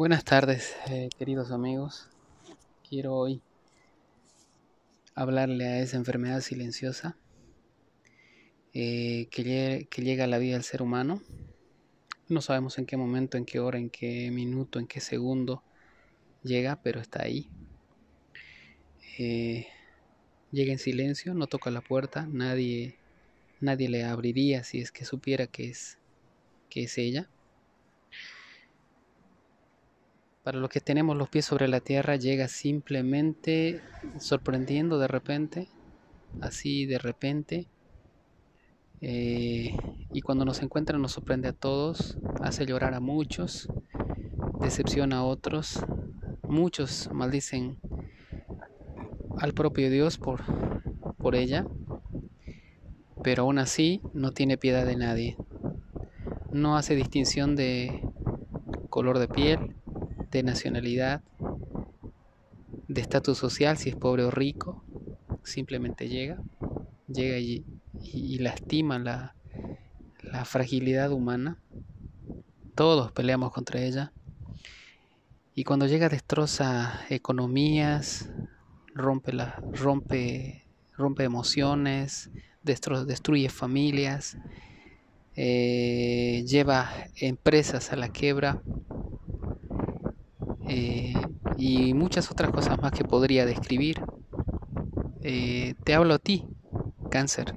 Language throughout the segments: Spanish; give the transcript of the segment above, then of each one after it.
Buenas tardes, eh, queridos amigos. Quiero hoy hablarle a esa enfermedad silenciosa eh, que, llega a la vida del ser humano. No sabemos en qué momento, en qué hora, en qué minuto, en qué segundo llega, pero está ahí. Eh, llega en silencio, no toca la puerta, nadie, nadie le abriría si es que supiera que es, que es ella. Para los que tenemos los pies sobre la tierra, llega simplemente sorprendiendo de repente, así de repente. Eh, y cuando nos encuentra nos sorprende a todos, hace llorar a muchos, decepciona a otros, muchos maldicen al propio Dios por, por ella, pero aún así no tiene piedad de nadie. No hace distinción de color de piel, de nacionalidad, de estatus social, si es pobre o rico, simplemente llega, llega y, lastima la, la fragilidad humana. Todos peleamos contra ella. Y cuando llega destroza economías, rompe, rompe, rompe emociones, destruye familias, eh, lleva empresas a la quiebra, eh, y muchas otras cosas más que podría describir. Eh, te hablo a ti, cáncer.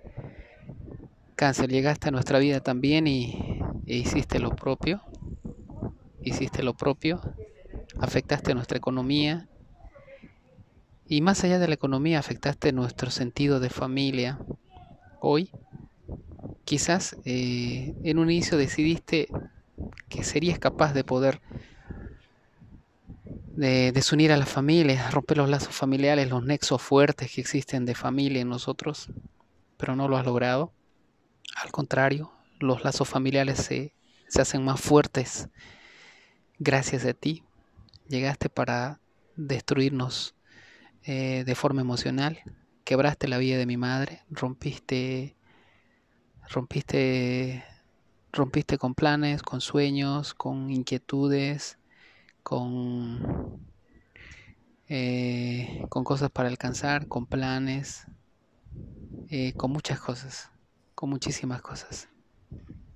Cáncer, llegaste a nuestra vida también y e hiciste lo propio. Hiciste lo propio, afectaste nuestra economía y más allá de la economía afectaste nuestro sentido de familia. Hoy, quizás eh, en un inicio decidiste que serías capaz de poder de desunir a la familia, romper los lazos familiares, los nexos fuertes que existen de familia en nosotros, pero no lo has logrado. Al contrario, los lazos familiares se, se hacen más fuertes gracias a ti. Llegaste para destruirnos eh, de forma emocional, quebraste la vida de mi madre, rompiste, rompiste, rompiste con planes, con sueños, con inquietudes, con, eh, con cosas para alcanzar, con planes, eh, con muchas cosas, con muchísimas cosas.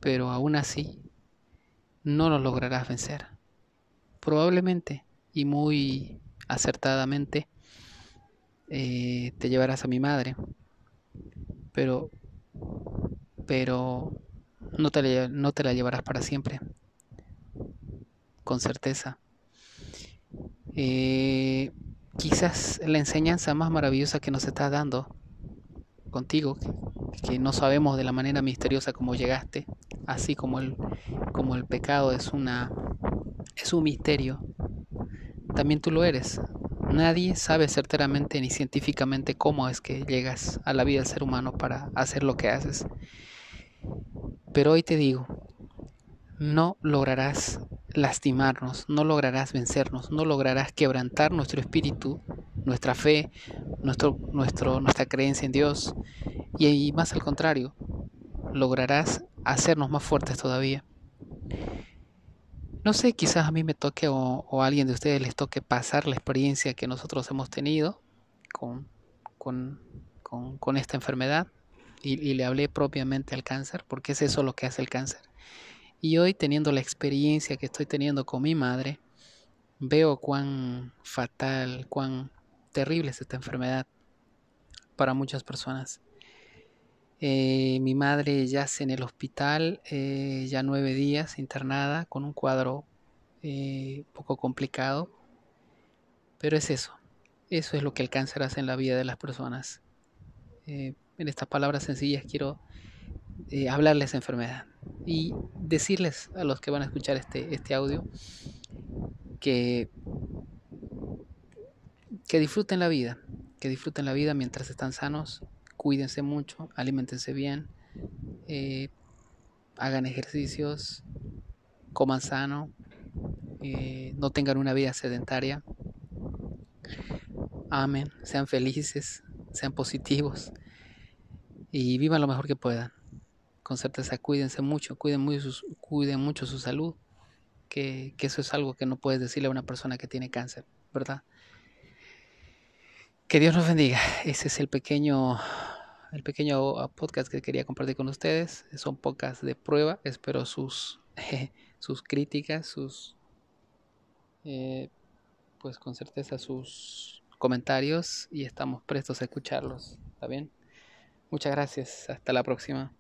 Pero aún así, no lo lograrás vencer. Probablemente y muy acertadamente eh, te llevarás a mi madre, pero, pero no te, no te la llevarás para siempre, con certeza. Eh, quizás la enseñanza más maravillosa que nos está dando contigo, que, no sabemos de la manera misteriosa como llegaste, así como el, como el pecado es, una, es un misterio, también tú lo eres. Nadie sabe certeramente ni científicamente cómo es que llegas a la vida del ser humano para hacer lo que haces. Pero hoy te digo, no lograrás lastimarnos, no lograrás vencernos, no lograrás quebrantar nuestro espíritu, nuestra fe, nuestro, nuestro, nuestra creencia en Dios. Y, más al contrario, lograrás hacernos más fuertes todavía. No sé, quizás a mí me toque o, a alguien de ustedes les toque pasar la experiencia que nosotros hemos tenido con, con, con, esta enfermedad y, y le hablé propiamente al cáncer, porque es eso lo que hace el cáncer y hoy teniendo la experiencia que estoy teniendo con mi madre, veo cuán fatal, cuán terrible es esta enfermedad para muchas personas. Eh, mi madre yace en el hospital eh, ya nueve días internada con un cuadro eh, poco complicado, pero es eso, eso es lo que el cáncer hace en la vida de las personas. en estas palabras sencillas quiero eh, hablarles de enfermedad y decirles a los que van a escuchar este, este audio que, que disfruten la vida, que disfruten la vida mientras están sanos, cuídense mucho, alimentense bien, eh, hagan ejercicios, coman sano, eh, no tengan una vida sedentaria, amen, sean felices, sean positivos y vivan lo mejor que puedan con certeza cuídense mucho, cuiden, cuiden mucho su salud que, eso es algo que no puedes decirle a una persona que tiene cáncer, ¿verdad? Que Dios nos bendiga. Ese es el pequeño, el pequeño podcast que quería compartir con ustedes. Son pocas de prueba. Espero sus, sus críticas, sus, eh, pues con certeza sus comentarios y estamos prestos a escucharlos. ¿Está bien? Muchas gracias. Hasta la próxima.